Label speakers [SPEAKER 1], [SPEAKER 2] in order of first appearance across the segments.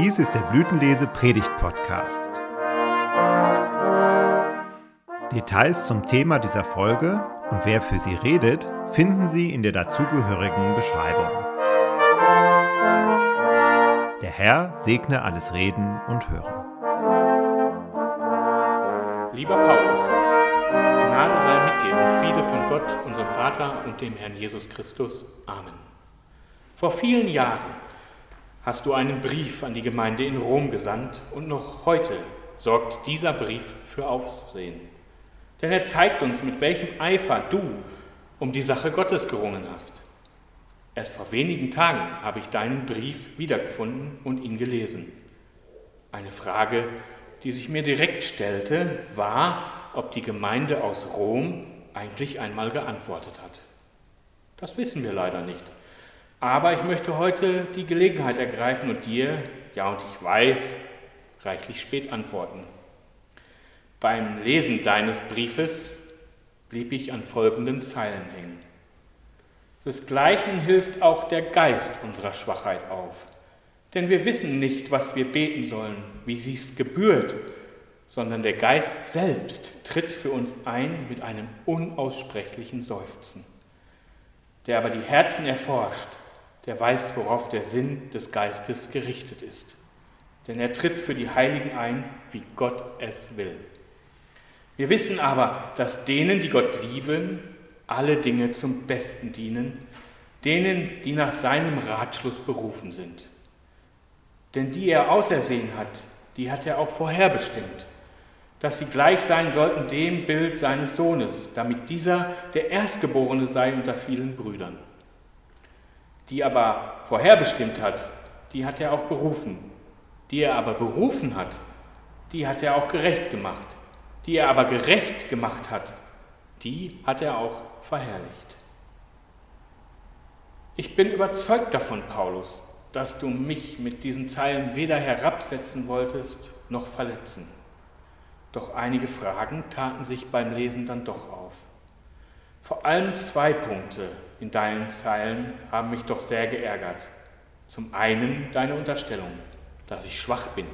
[SPEAKER 1] Dies ist der Blütenlese Predigt Podcast. Details zum Thema dieser Folge und wer für sie redet, finden Sie in der dazugehörigen Beschreibung. Der Herr segne alles Reden und Hören.
[SPEAKER 2] Lieber Paulus, Gnade sei mit dir und Friede von Gott, unserem Vater und dem Herrn Jesus Christus. Amen. Vor vielen Jahren hast du einen Brief an die Gemeinde in Rom gesandt und noch heute sorgt dieser Brief für Aufsehen. Denn er zeigt uns, mit welchem Eifer du um die Sache Gottes gerungen hast. Erst vor wenigen Tagen habe ich deinen Brief wiedergefunden und ihn gelesen. Eine Frage, die sich mir direkt stellte, war, ob die Gemeinde aus Rom eigentlich einmal geantwortet hat. Das wissen wir leider nicht. Aber ich möchte heute die Gelegenheit ergreifen und dir, ja und ich weiß, reichlich spät antworten. Beim Lesen deines Briefes blieb ich an folgenden Zeilen hängen. Desgleichen hilft auch der Geist unserer Schwachheit auf. Denn wir wissen nicht, was wir beten sollen, wie sich's gebührt, sondern der Geist selbst tritt für uns ein mit einem unaussprechlichen Seufzen, der aber die Herzen erforscht der weiß, worauf der Sinn des Geistes gerichtet ist. Denn er tritt für die Heiligen ein, wie Gott es will. Wir wissen aber, dass denen, die Gott lieben, alle Dinge zum Besten dienen, denen, die nach seinem Ratschluss berufen sind. Denn die er ausersehen hat, die hat er auch vorherbestimmt, dass sie gleich sein sollten dem Bild seines Sohnes, damit dieser der Erstgeborene sei unter vielen Brüdern die aber vorherbestimmt hat, die hat er auch berufen. Die er aber berufen hat, die hat er auch gerecht gemacht. Die er aber gerecht gemacht hat, die hat er auch verherrlicht. Ich bin überzeugt davon, Paulus, dass du mich mit diesen Zeilen weder herabsetzen wolltest noch verletzen. Doch einige Fragen taten sich beim Lesen dann doch auf. Vor allem zwei Punkte in deinen Zeilen haben mich doch sehr geärgert. Zum einen deine Unterstellung, dass ich schwach bin,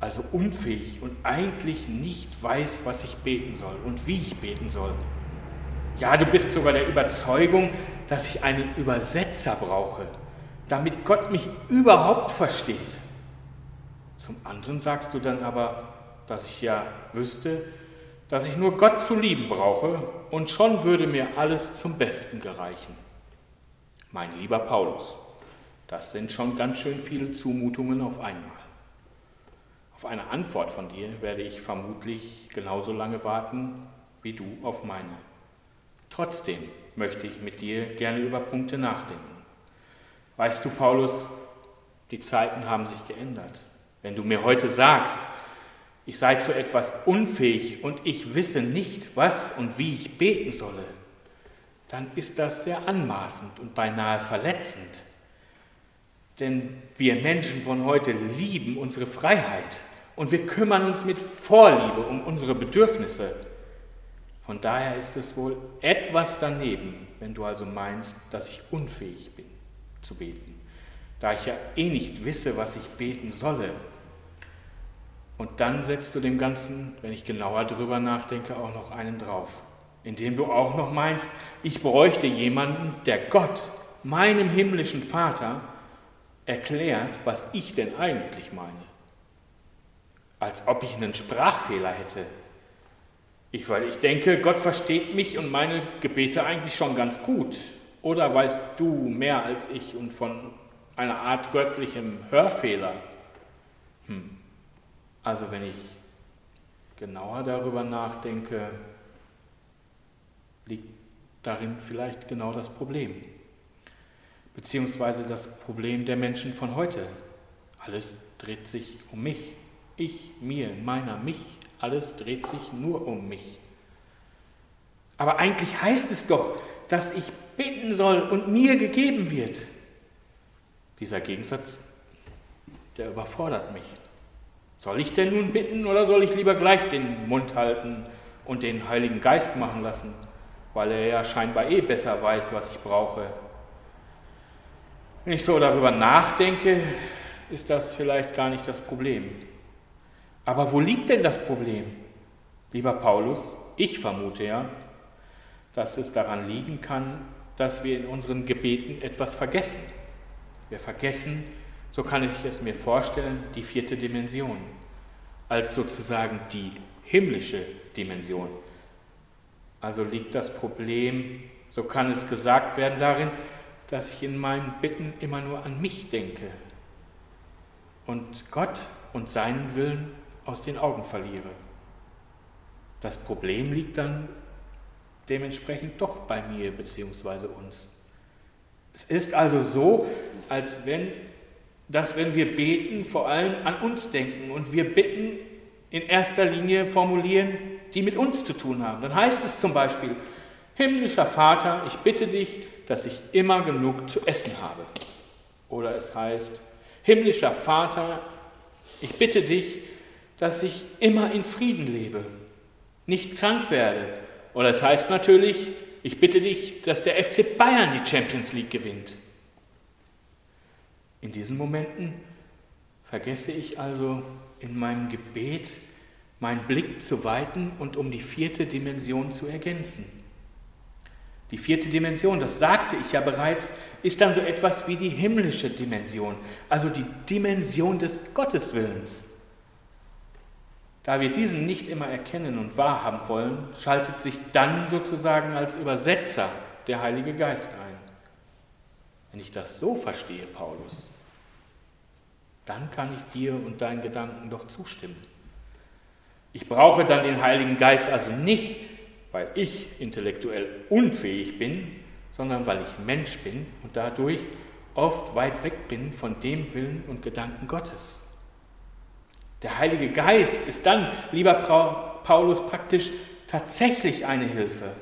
[SPEAKER 2] also unfähig und eigentlich nicht weiß, was ich beten soll und wie ich beten soll. Ja, du bist sogar der Überzeugung, dass ich einen Übersetzer brauche, damit Gott mich überhaupt versteht. Zum anderen sagst du dann aber, dass ich ja wüsste, dass ich nur Gott zu lieben brauche und schon würde mir alles zum Besten gereichen. Mein lieber Paulus, das sind schon ganz schön viele Zumutungen auf einmal. Auf eine Antwort von dir werde ich vermutlich genauso lange warten wie du auf meine. Trotzdem möchte ich mit dir gerne über Punkte nachdenken. Weißt du, Paulus, die Zeiten haben sich geändert. Wenn du mir heute sagst, ich sei zu etwas unfähig und ich wisse nicht, was und wie ich beten solle, dann ist das sehr anmaßend und beinahe verletzend. Denn wir Menschen von heute lieben unsere Freiheit und wir kümmern uns mit Vorliebe um unsere Bedürfnisse. Von daher ist es wohl etwas daneben, wenn du also meinst, dass ich unfähig bin zu beten, da ich ja eh nicht wisse, was ich beten solle und dann setzt du dem Ganzen, wenn ich genauer drüber nachdenke, auch noch einen drauf, indem du auch noch meinst, ich bräuchte jemanden, der Gott, meinem himmlischen Vater, erklärt, was ich denn eigentlich meine. Als ob ich einen Sprachfehler hätte. Ich, weil ich denke, Gott versteht mich und meine Gebete eigentlich schon ganz gut. Oder weißt du mehr als ich und von einer Art göttlichem Hörfehler? Hm. Also wenn ich genauer darüber nachdenke, liegt darin vielleicht genau das Problem. Beziehungsweise das Problem der Menschen von heute. Alles dreht sich um mich. Ich, mir, meiner, mich. Alles dreht sich nur um mich. Aber eigentlich heißt es doch, dass ich bitten soll und mir gegeben wird. Dieser Gegensatz, der überfordert mich. Soll ich denn nun bitten oder soll ich lieber gleich den Mund halten und den Heiligen Geist machen lassen, weil er ja scheinbar eh besser weiß, was ich brauche? Wenn ich so darüber nachdenke, ist das vielleicht gar nicht das Problem. Aber wo liegt denn das Problem? Lieber Paulus, ich vermute ja, dass es daran liegen kann, dass wir in unseren Gebeten etwas vergessen. Wir vergessen, so kann ich es mir vorstellen, die vierte Dimension, als sozusagen die himmlische Dimension. Also liegt das Problem, so kann es gesagt werden, darin, dass ich in meinen Bitten immer nur an mich denke und Gott und seinen Willen aus den Augen verliere. Das Problem liegt dann dementsprechend doch bei mir bzw. uns. Es ist also so, als wenn, dass wenn wir beten, vor allem an uns denken und wir bitten in erster Linie formulieren, die mit uns zu tun haben. Dann heißt es zum Beispiel, himmlischer Vater, ich bitte dich, dass ich immer genug zu essen habe. Oder es heißt, himmlischer Vater, ich bitte dich, dass ich immer in Frieden lebe, nicht krank werde. Oder es heißt natürlich, ich bitte dich, dass der FC Bayern die Champions League gewinnt. In diesen Momenten vergesse ich also in meinem Gebet meinen Blick zu weiten und um die vierte Dimension zu ergänzen. Die vierte Dimension, das sagte ich ja bereits, ist dann so etwas wie die himmlische Dimension, also die Dimension des Gotteswillens. Da wir diesen nicht immer erkennen und wahrhaben wollen, schaltet sich dann sozusagen als Übersetzer der Heilige Geist ein. Wenn ich das so verstehe, Paulus, dann kann ich dir und deinen Gedanken doch zustimmen. Ich brauche dann den Heiligen Geist also nicht, weil ich intellektuell unfähig bin, sondern weil ich Mensch bin und dadurch oft weit weg bin von dem Willen und Gedanken Gottes. Der Heilige Geist ist dann, lieber Paulus, praktisch tatsächlich eine Hilfe.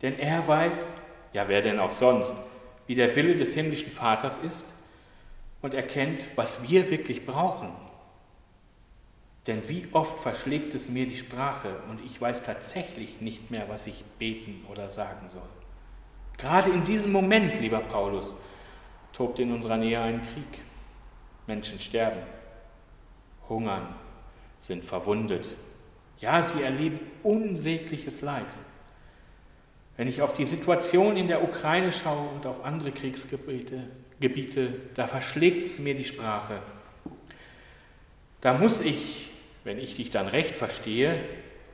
[SPEAKER 2] Denn er weiß, ja wer denn auch sonst, wie der Wille des himmlischen Vaters ist und erkennt, was wir wirklich brauchen. Denn wie oft verschlägt es mir die Sprache und ich weiß tatsächlich nicht mehr, was ich beten oder sagen soll. Gerade in diesem Moment, lieber Paulus, tobt in unserer Nähe ein Krieg. Menschen sterben hungern, sind verwundet. Ja, sie erleben unsägliches Leid. Wenn ich auf die Situation in der Ukraine schaue und auf andere Kriegsgebiete, Gebiete, da verschlägt es mir die Sprache. Da muss ich, wenn ich dich dann recht verstehe,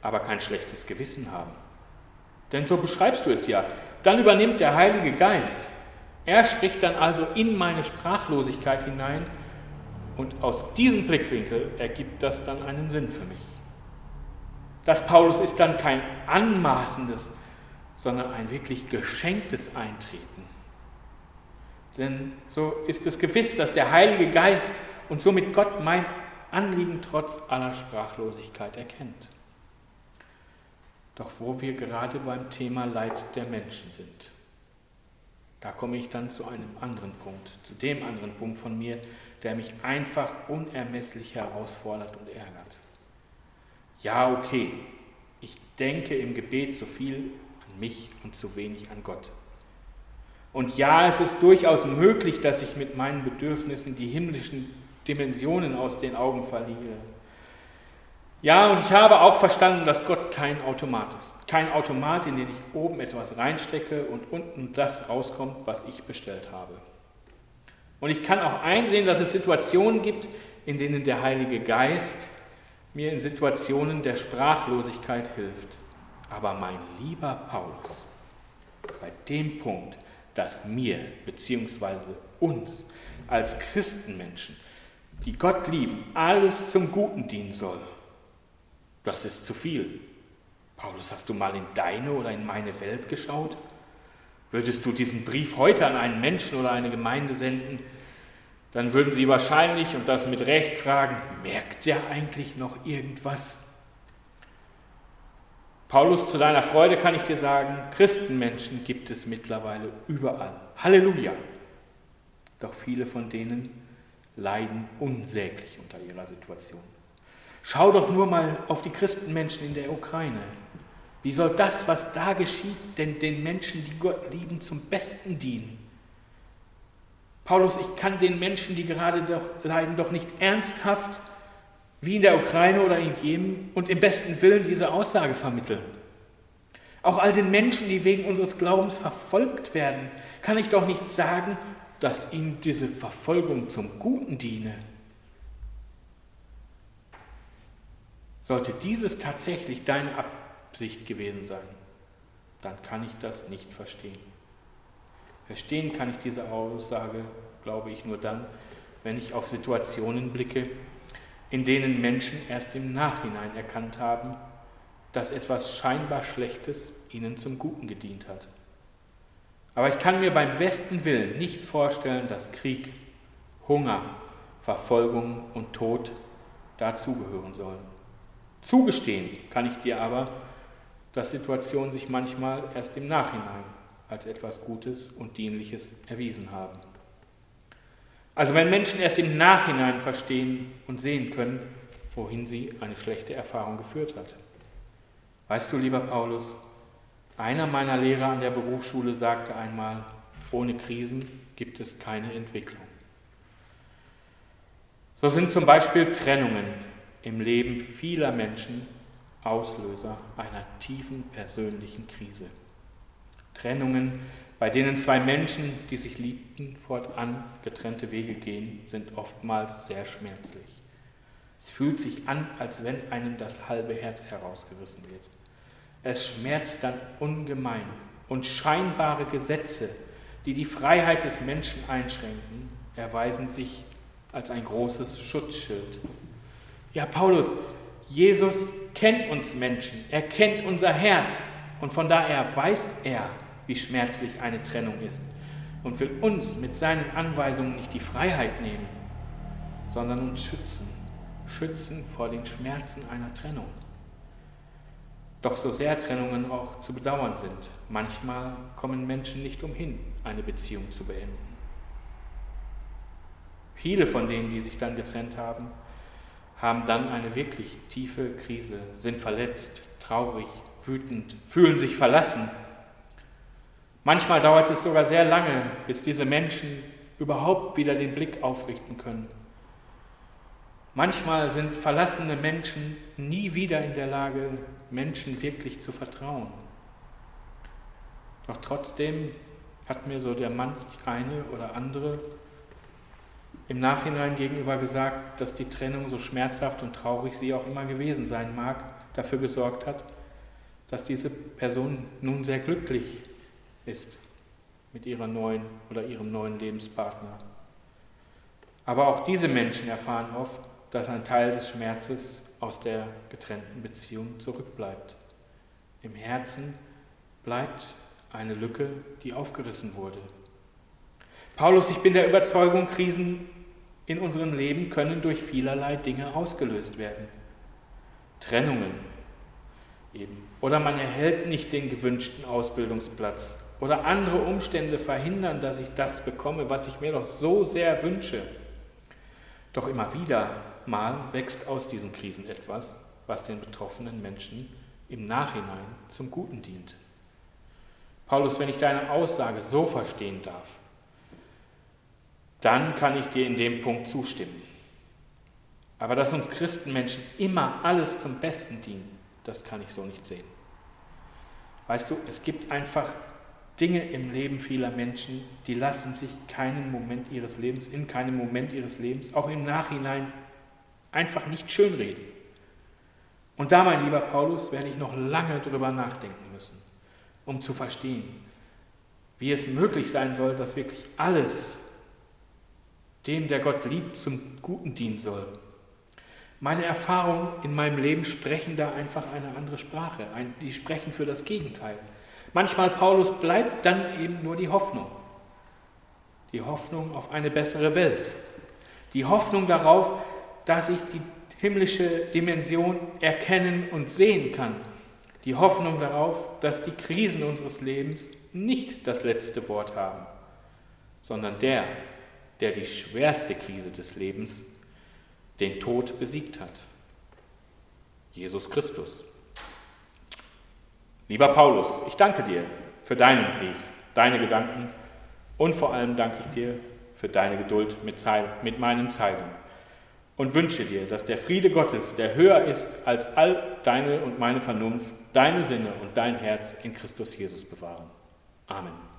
[SPEAKER 2] aber kein schlechtes Gewissen haben. Denn so beschreibst du es ja. Dann übernimmt der Heilige Geist. Er spricht dann also in meine Sprachlosigkeit hinein und aus diesem Blickwinkel ergibt das dann einen Sinn für mich. Das Paulus ist dann kein anmaßendes, sondern ein wirklich geschenktes Eintreten. Denn so ist es gewiss, dass der Heilige Geist und somit Gott mein Anliegen trotz aller Sprachlosigkeit erkennt. Doch wo wir gerade beim Thema Leid der Menschen sind, da komme ich dann zu einem anderen Punkt, zu dem anderen Punkt von mir, der mich einfach unermesslich herausfordert und ärgert. Ja, okay, ich denke im Gebet zu viel an mich und zu wenig an Gott. Und ja, es ist durchaus möglich, dass ich mit meinen Bedürfnissen die himmlischen Dimensionen aus den Augen verliere. Ja, und ich habe auch verstanden, dass Gott kein Automat ist. Kein Automat, in den ich oben etwas reinstecke und unten das rauskommt, was ich bestellt habe. Und ich kann auch einsehen, dass es Situationen gibt, in denen der Heilige Geist mir in Situationen der Sprachlosigkeit hilft. Aber mein lieber Paulus, bei dem Punkt, dass mir bzw. uns als Christenmenschen, die Gott lieben, alles zum Guten dienen soll, das ist zu viel. Paulus, hast du mal in deine oder in meine Welt geschaut? Würdest du diesen Brief heute an einen Menschen oder eine Gemeinde senden, dann würden sie wahrscheinlich, und das mit Recht, fragen, merkt der eigentlich noch irgendwas? Paulus, zu deiner Freude kann ich dir sagen, Christenmenschen gibt es mittlerweile überall. Halleluja! Doch viele von denen leiden unsäglich unter ihrer Situation. Schau doch nur mal auf die Christenmenschen in der Ukraine. Wie soll das, was da geschieht, denn den Menschen, die Gott lieben, zum Besten dienen? Paulus, ich kann den Menschen, die gerade doch leiden, doch nicht ernsthaft, wie in der Ukraine oder in Jemen, und im besten Willen diese Aussage vermitteln. Auch all den Menschen, die wegen unseres Glaubens verfolgt werden, kann ich doch nicht sagen, dass ihnen diese Verfolgung zum Guten diene. Sollte dieses tatsächlich deine Absicht gewesen sein, dann kann ich das nicht verstehen. Verstehen kann ich diese Aussage, glaube ich, nur dann, wenn ich auf Situationen blicke, in denen Menschen erst im Nachhinein erkannt haben, dass etwas scheinbar Schlechtes ihnen zum Guten gedient hat. Aber ich kann mir beim besten Willen nicht vorstellen, dass Krieg, Hunger, Verfolgung und Tod dazugehören sollen. Zugestehen kann ich dir aber, dass Situationen sich manchmal erst im Nachhinein als etwas Gutes und Dienliches erwiesen haben. Also wenn Menschen erst im Nachhinein verstehen und sehen können, wohin sie eine schlechte Erfahrung geführt hat. Weißt du, lieber Paulus, einer meiner Lehrer an der Berufsschule sagte einmal, ohne Krisen gibt es keine Entwicklung. So sind zum Beispiel Trennungen im Leben vieler Menschen Auslöser einer tiefen persönlichen Krise. Trennungen, bei denen zwei Menschen, die sich liebten, fortan getrennte Wege gehen, sind oftmals sehr schmerzlich. Es fühlt sich an, als wenn einem das halbe Herz herausgerissen wird. Es schmerzt dann ungemein und scheinbare Gesetze, die die Freiheit des Menschen einschränken, erweisen sich als ein großes Schutzschild. Ja, Paulus, Jesus kennt uns Menschen, er kennt unser Herz und von daher weiß er, wie schmerzlich eine Trennung ist und will uns mit seinen Anweisungen nicht die Freiheit nehmen, sondern uns schützen, schützen vor den Schmerzen einer Trennung. Doch so sehr Trennungen auch zu bedauern sind, manchmal kommen Menschen nicht umhin, eine Beziehung zu beenden. Viele von denen, die sich dann getrennt haben, haben dann eine wirklich tiefe Krise, sind verletzt, traurig, wütend, fühlen sich verlassen. Manchmal dauert es sogar sehr lange, bis diese Menschen überhaupt wieder den Blick aufrichten können. Manchmal sind verlassene Menschen nie wieder in der Lage, Menschen wirklich zu vertrauen. Doch trotzdem hat mir so der manch eine oder andere im Nachhinein gegenüber gesagt, dass die Trennung, so schmerzhaft und traurig sie auch immer gewesen sein mag, dafür gesorgt hat, dass diese Person nun sehr glücklich ist mit ihrer neuen oder ihrem neuen Lebenspartner. Aber auch diese Menschen erfahren oft, dass ein Teil des Schmerzes aus der getrennten Beziehung zurückbleibt. Im Herzen bleibt eine Lücke, die aufgerissen wurde. Paulus, ich bin der Überzeugung, Krisen in unserem Leben können durch vielerlei Dinge ausgelöst werden. Trennungen eben. Oder man erhält nicht den gewünschten Ausbildungsplatz. Oder andere Umstände verhindern, dass ich das bekomme, was ich mir doch so sehr wünsche. Doch immer wieder mal wächst aus diesen Krisen etwas, was den betroffenen Menschen im Nachhinein zum Guten dient. Paulus, wenn ich deine Aussage so verstehen darf, dann kann ich dir in dem Punkt zustimmen. Aber dass uns Christenmenschen immer alles zum Besten dienen, das kann ich so nicht sehen. Weißt du, es gibt einfach Dinge im Leben vieler Menschen, die lassen sich keinen Moment ihres Lebens, in keinem Moment ihres Lebens, auch im Nachhinein, einfach nicht schönreden. Und da, mein lieber Paulus, werde ich noch lange drüber nachdenken müssen, um zu verstehen, wie es möglich sein soll, dass wirklich alles, dem, der Gott liebt, zum Guten dienen soll. Meine Erfahrungen in meinem Leben sprechen da einfach eine andere Sprache. Die sprechen für das Gegenteil. Manchmal, Paulus, bleibt dann eben nur die Hoffnung. Die Hoffnung auf eine bessere Welt. Die Hoffnung darauf, dass ich die himmlische Dimension erkennen und sehen kann. Die Hoffnung darauf, dass die Krisen unseres Lebens nicht das letzte Wort haben, sondern der, der die schwerste Krise des Lebens, den Tod, besiegt hat. Jesus Christus. Lieber Paulus, ich danke dir für deinen Brief, deine Gedanken und vor allem danke ich dir für deine Geduld mit, mit meinen Zeilen und wünsche dir, dass der Friede Gottes, der höher ist als all deine und meine Vernunft, deine Sinne und dein Herz in Christus Jesus bewahren. Amen.